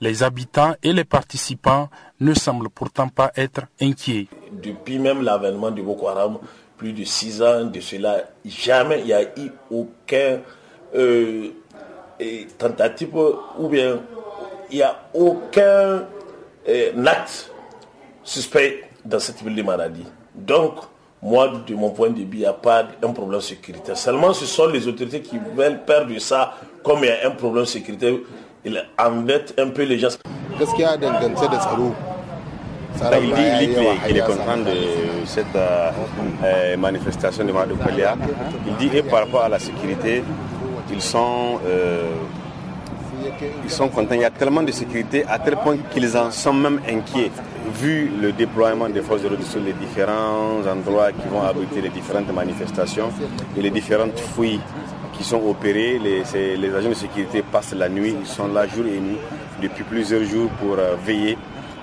Les habitants et les participants ne semblent pourtant pas être inquiets. Depuis même l'avènement de Boko Haram, plus de six ans de cela, jamais il n'y a eu aucun euh, tentative ou bien il n'y a aucun euh, acte suspect dans cette ville de maladie. Donc, moi, de mon point de vue, il n'y a pas un problème sécuritaire. Seulement, ce sont les autorités qui veulent perdre ça comme il y a un problème sécuritaire il embête un peu les gens. Tsaro. Il dit, il dit qu'il est, content de cette euh, manifestation de Madokalia. Il dit et par rapport à la sécurité, ils sont, euh, ils sont contents. Il y a tellement de sécurité à tel point qu'ils en sont même inquiets vu le déploiement des forces de l'ordre sur les différents endroits qui vont abriter les différentes manifestations et les différentes fouilles qui sont opérés. Les, les, agents de sécurité passent la nuit, ils sont là jour et nuit depuis plusieurs jours pour euh, veiller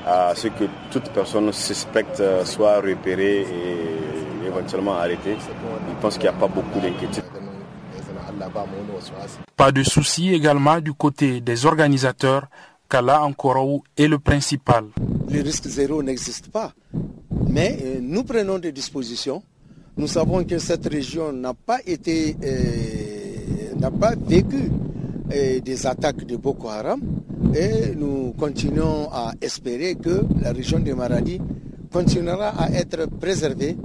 à ce que toute personne suspecte euh, soit repérée et éventuellement arrêtée. Je pense qu'il n'y a pas beaucoup d'inquiétude. Pas de souci également du côté des organisateurs. Kala Ankorow est le principal. Le risque zéro n'existe pas. Mais euh, nous prenons des dispositions. Nous savons que cette région n'a pas été n'a pas vécu eh, des attaques de Boko Haram. Et nous continuons à espérer que la région de Maradi continuera à être préservée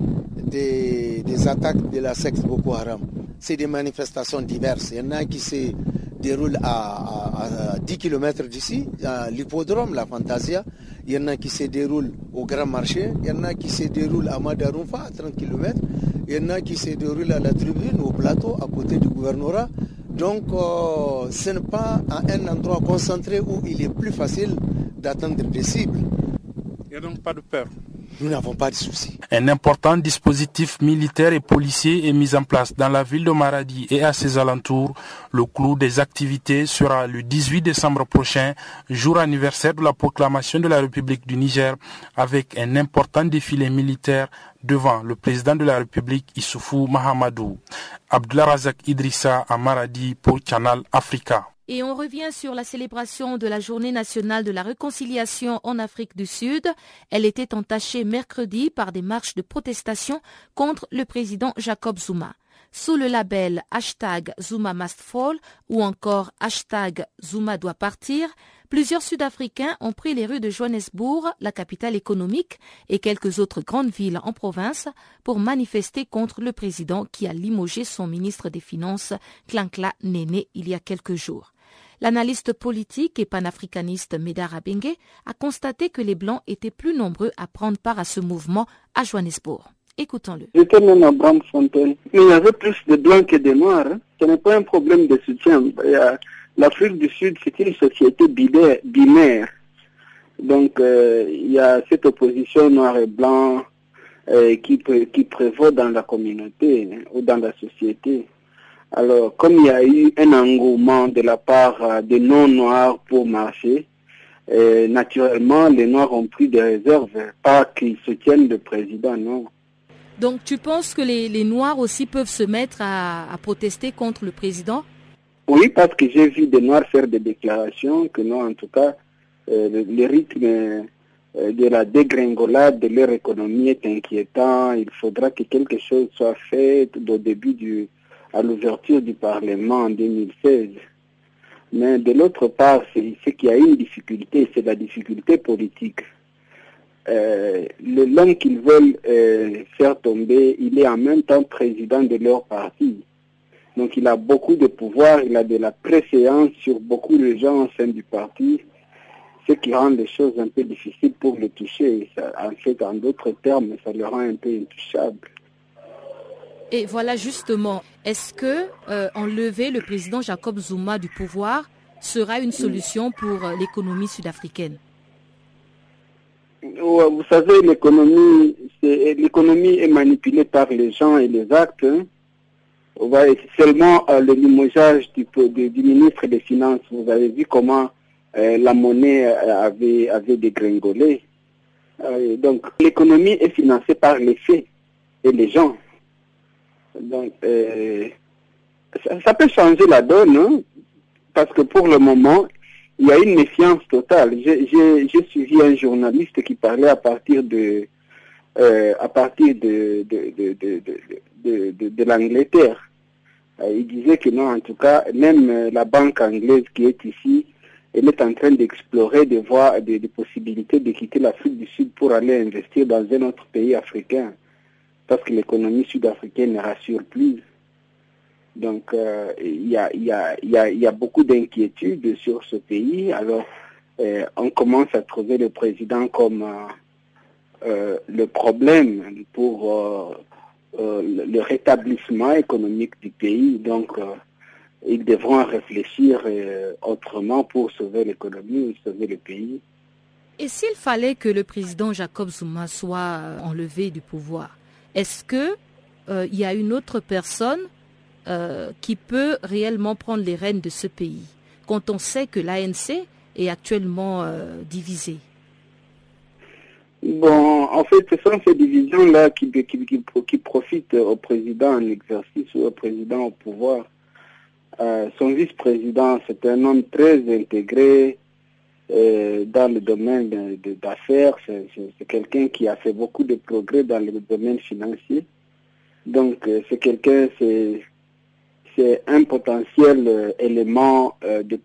des, attaques de la secte Boko Haram. C'est des manifestations diverses. Il y en a qui se déroulent à, 10 km d'ici, à l'hippodrome, la Fantasia. Il y en a qui se déroulent au Grand Marché. Il y en a qui se déroulent à Madarumfa, à 30 km. Il y en a qui se déroulent à la tribune, au plateau, à côté du gouvernorat. Donc, euh, ce n'est pas à un endroit concentré où il est plus facile d'atteindre des cibles. Il n'y a donc pas de peur nous n'avons pas de soucis. Un important dispositif militaire et policier est mis en place dans la ville de Maradi et à ses alentours. Le clou des activités sera le 18 décembre prochain, jour anniversaire de la proclamation de la République du Niger, avec un important défilé militaire devant le président de la République Issoufou Mahamadou. Abdullah Razak Idrissa à Maradi pour Canal Africa. Et on revient sur la célébration de la Journée nationale de la réconciliation en Afrique du Sud. Elle était entachée mercredi par des marches de protestation contre le président Jacob Zuma. Sous le label hashtag Zuma must fall ou encore hashtag Zuma doit partir, plusieurs Sud-Africains ont pris les rues de Johannesburg, la capitale économique, et quelques autres grandes villes en province pour manifester contre le président qui a limogé son ministre des Finances, Klankla Nene, il y a quelques jours. L'analyste politique et panafricaniste Medar Abenge a constaté que les Blancs étaient plus nombreux à prendre part à ce mouvement à Johannesburg. Écoutons-le. J'étais même à Brandfontein. Il y avait plus de Blancs que de Noirs. Hein. Ce n'est pas un problème de soutien. L'Afrique du Sud, c'est une société binaire. Donc, euh, il y a cette opposition noir et blanc euh, qui, qui prévaut dans la communauté hein, ou dans la société. Alors, comme il y a eu un engouement de la part euh, des non-noirs pour marcher, naturellement, les noirs ont pris des réserves, pas qu'ils soutiennent le président, non. Donc tu penses que les, Noirs aussi peuvent se mettre à, protester contre le président? Oui, parce que j'ai vu des Noirs faire des déclarations que non, en tout cas, euh, le, rythme euh, de la dégringolade de leur économie est inquiétant. Il faudra que quelque chose soit fait au début du, à l'ouverture du Parlement en 2016. Mais de l'autre part, c'est qu'il y a une difficulté, c'est la difficulté politique. Euh, l'homme qu'ils veulent euh, faire tomber, il est en même temps président de leur parti. Donc il a beaucoup de pouvoir, il a de la préséance sur beaucoup de gens au sein du parti, ce qui rend les choses un peu difficiles pour le toucher. en fait, en d'autres termes, ça le rend un peu intouchable. Et voilà justement, est-ce que euh, enlever le président Jacob Zuma du pouvoir sera une solution pour euh, l'économie sud-africaine? Vous savez, l'économie, l'économie est manipulée par les gens et les actes. Hein. Seulement euh, le limogeage du, ministre des Finances, vous avez vu comment la monnaie avait, avait dégringolé. donc l'économie est financée par les faits et les gens. Donc, euh, ça, peut changer la donne, hein, parce que pour le moment, il y a une méfiance totale. J'ai suivi un journaliste qui parlait à partir de euh, à partir de de, de, de, l'Angleterre. Euh, il disait que non, en tout cas, même la banque anglaise qui est ici, elle est en train d'explorer des voies, des possibilités de quitter l'Afrique du Sud pour aller investir dans un autre pays africain parce que l'économie sud-africaine ne rassure plus. Donc, il y, a, beaucoup d'inquiétudes sur ce pays. Alors, euh, on commence à trouver le président comme euh, euh, le problème pour le rétablissement économique du pays. Donc, ils devront réfléchir autrement pour sauver l'économie ou sauver le pays. Et s'il fallait que le président Jacob Zuma soit enlevé du pouvoir, est-ce que euh, y a une autre personne euh, qui peut réellement prendre les rênes de ce pays quand on sait que l'ANC est actuellement euh, divisée Bon, en fait, ce sont ces divisions-là qui, qui, profitent au président en exercice ou au président au pouvoir. son vice-président, c'est un homme très intégré, euh, dans le domaine d'affaires. C'est quelqu'un qui a fait beaucoup de progrès dans le domaine financier. Donc, euh, c'est quelqu'un, c'est un potentiel euh, élément de,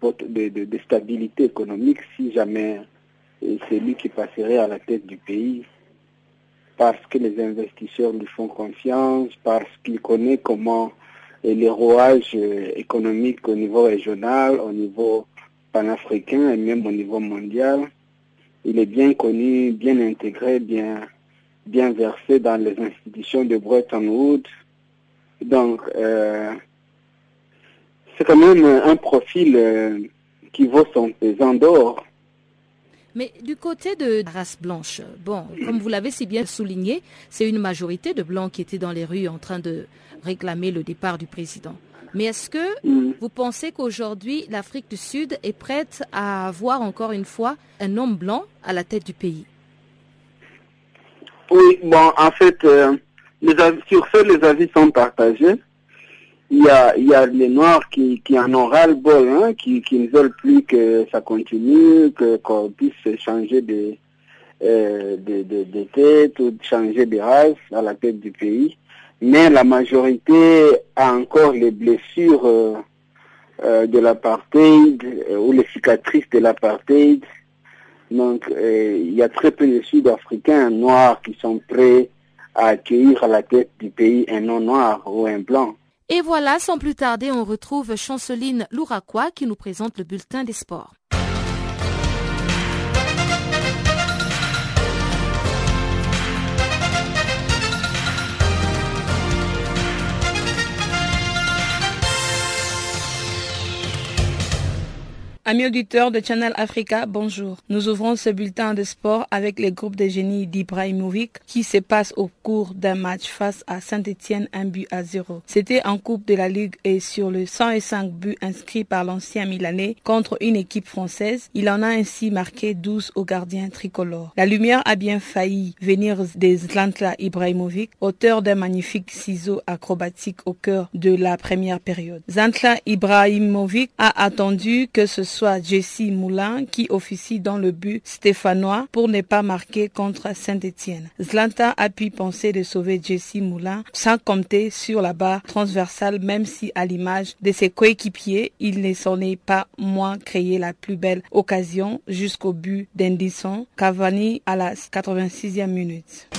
de, stabilité économique si jamais c'est lui qui passerait à la tête du pays. Parce que les investisseurs lui font confiance, parce qu'il connaît comment les rouages économiques au niveau régional, au niveau panafricain et même au niveau mondial. Il est bien connu, bien intégré, bien, bien versé dans les institutions de Bretton Woods. Donc, euh, c'est quand même un profil euh, qui vaut son pesant d'or. Mais du côté de la race blanche, bon, comme vous l'avez si bien souligné, c'est une majorité de blancs qui étaient dans les rues en train de réclamer le départ du président. Mais est-ce que mm. vous pensez qu'aujourd'hui, l'Afrique du Sud est prête à avoir encore une fois un homme blanc à la tête du pays? Oui, bon, en fait, euh, les sur ce, les avis sont partagés. Il y a, il y a les Noirs qui, qui en ont ras-le-bol, hein, qui, qui ne veulent plus que ça continue, que qu'on puisse changer de, euh, de, de, tête ou changer de race à la tête du pays mais la majorité a encore les blessures euh, euh, de l'apartheid ou les cicatrices de l'apartheid. Donc il y a très peu de Sud-Africains noirs qui sont prêts à accueillir à la tête du pays un non-noir ou un blanc. Et voilà, sans plus tarder, on retrouve Chanceline Louraquois qui nous présente le bulletin des sports. Amis auditeurs de Channel Africa, bonjour. Nous ouvrons ce bulletin de sport avec les groupes de génie d'Ibrahimovic qui se passe au cours d'un match face à Saint-Etienne, un but à zéro. C'était en Coupe de la Ligue et sur le 105 buts inscrits par l'ancien Milanais contre une équipe française, il en a ainsi marqué 12 au gardien tricolore. La lumière a bien failli venir des Zlantla Ibrahimovic, auteur d'un magnifique ciseau acrobatique au cœur de la première période. Zlantla Ibrahimovic a attendu que ce soit Jesse Moulin qui officie dans le but stéphanois pour ne pas marquer contre Saint-Etienne. Zlanta a pu penser de sauver Jesse Moulin sans compter sur la barre transversale même si à l'image de ses coéquipiers, il ne s'en est pas moins créé la plus belle occasion jusqu'au but d'Endisson Cavani à la 86e minute.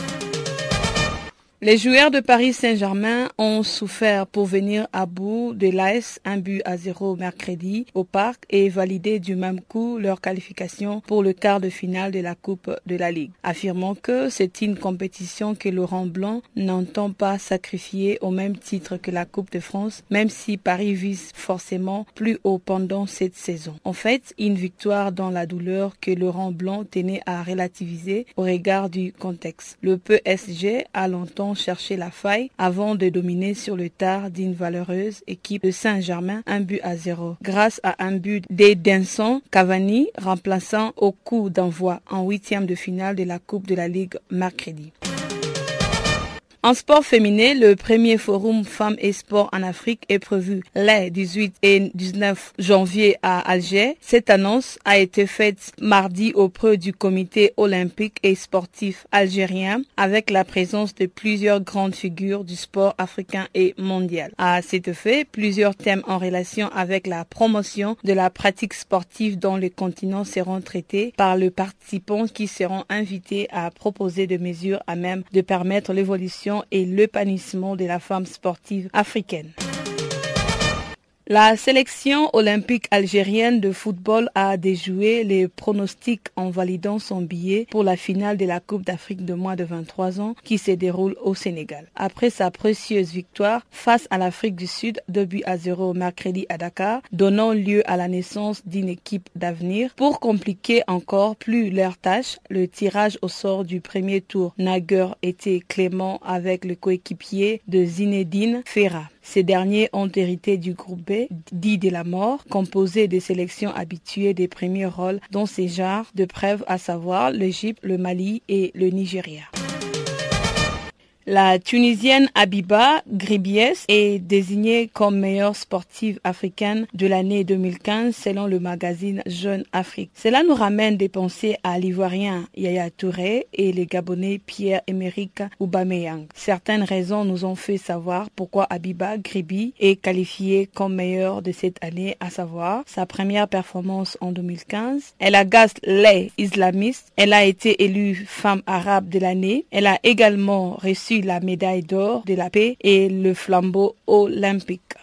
Les joueurs de Paris Saint-Germain ont souffert pour venir à bout de l'AS un but à zéro mercredi au parc et valider du même coup leur qualification pour le quart de finale de la Coupe de la Ligue, affirmant que c'est une compétition que Laurent Blanc n'entend pas sacrifier au même titre que la Coupe de France, même si Paris vise forcément plus haut pendant cette saison. En fait, une victoire dans la douleur que Laurent Blanc tenait à relativiser au regard du contexte. Le PSG a longtemps chercher la faille avant de dominer sur le tard d'une valeureuse équipe de Saint-Germain un but à zéro. Grâce à un but d'Edinson Cavani remplaçant au coup d'envoi en huitième de finale de la Coupe de la Ligue mercredi. En sport féminin, le premier forum femmes et sport en Afrique est prévu les 18 et 19 janvier à Alger. Cette annonce a été faite mardi auprès du comité olympique et sportif algérien avec la présence de plusieurs grandes figures du sport africain et mondial. À cet effet, plusieurs thèmes en relation avec la promotion de la pratique sportive dans le continent seront traités par les participants qui seront invités à proposer des mesures à même de permettre l'évolution et l'épanouissement de la femme sportive africaine. La sélection olympique algérienne de football a déjoué les pronostics en validant son billet pour la finale de la Coupe d'Afrique de moins de 23 ans qui se déroule au Sénégal. Après sa précieuse victoire face à l'Afrique du Sud, 2 buts à 0 mercredi à Dakar, donnant lieu à la naissance d'une équipe d'avenir. Pour compliquer encore plus leur tâche, le tirage au sort du premier tour n'a guère été clément avec le coéquipier de Zinedine Ferra. Ces derniers ont hérité du groupe B, dit de la mort, composé des sélections habituées des premiers rôles dans ces genres de preuves, à savoir l'Égypte, le Mali et le Nigeria. La Tunisienne Abiba Gribies est désignée comme meilleure sportive africaine de l'année 2015 selon le magazine Jeune Afrique. Cela nous ramène des pensées à l'Ivoirien Yaya Touré et les Gabonais Pierre-Emerick Aubameyang. Certaines raisons nous ont fait savoir pourquoi Abiba Gribi est qualifiée comme meilleure de cette année, à savoir sa première performance en 2015. Elle agace les islamistes. Elle a été élue femme arabe de l'année. Elle a également reçu la médaille d'or de la paix et le flambeau olympique.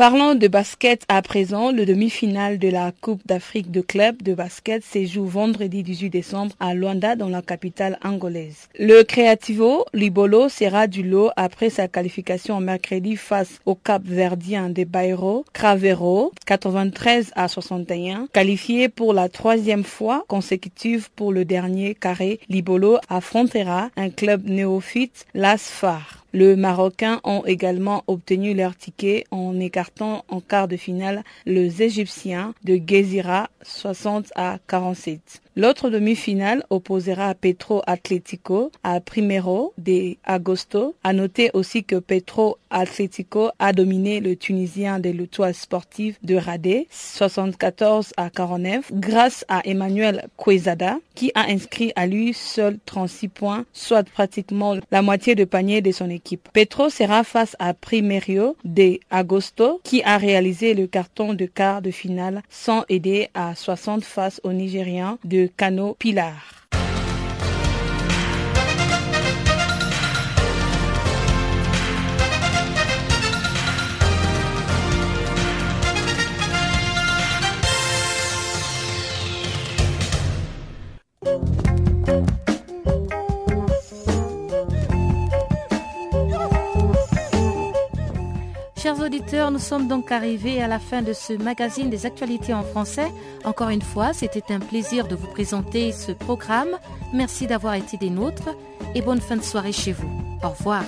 Parlons de basket à présent. Le demi-finale de la Coupe d'Afrique de club de basket se joue vendredi 18 décembre à Luanda dans la capitale angolaise. Le Creativo Libolo sera du lot après sa qualification mercredi face au Cap Verdien de Bairo Cravero 93 à 61. Qualifié pour la troisième fois consécutive pour le dernier carré, Libolo affrontera un club néophyte, l'Asfar. Le Marocains ont également obtenu leur ticket en écartant en quart de finale les Égyptiens de Gezira 60 à 47. L'autre demi-finale opposera Petro Atlético à Primero de Agosto. À noter aussi que Petro Atlético a dominé le Tunisien de l'Outoile sportive de Radé 74 à 49 grâce à Emmanuel Quezada qui a inscrit à lui seul 36 points, soit pratiquement la moitié de panier de son équipe. Petro sera face à Primero de Agosto qui a réalisé le carton de quart de finale sans aider à 60 face au Nigérian de Cano Pilar. Chers auditeurs, nous sommes donc arrivés à la fin de ce magazine des actualités en français. Encore une fois, c'était un plaisir de vous présenter ce programme. Merci d'avoir été des nôtres et bonne fin de soirée chez vous. Au revoir.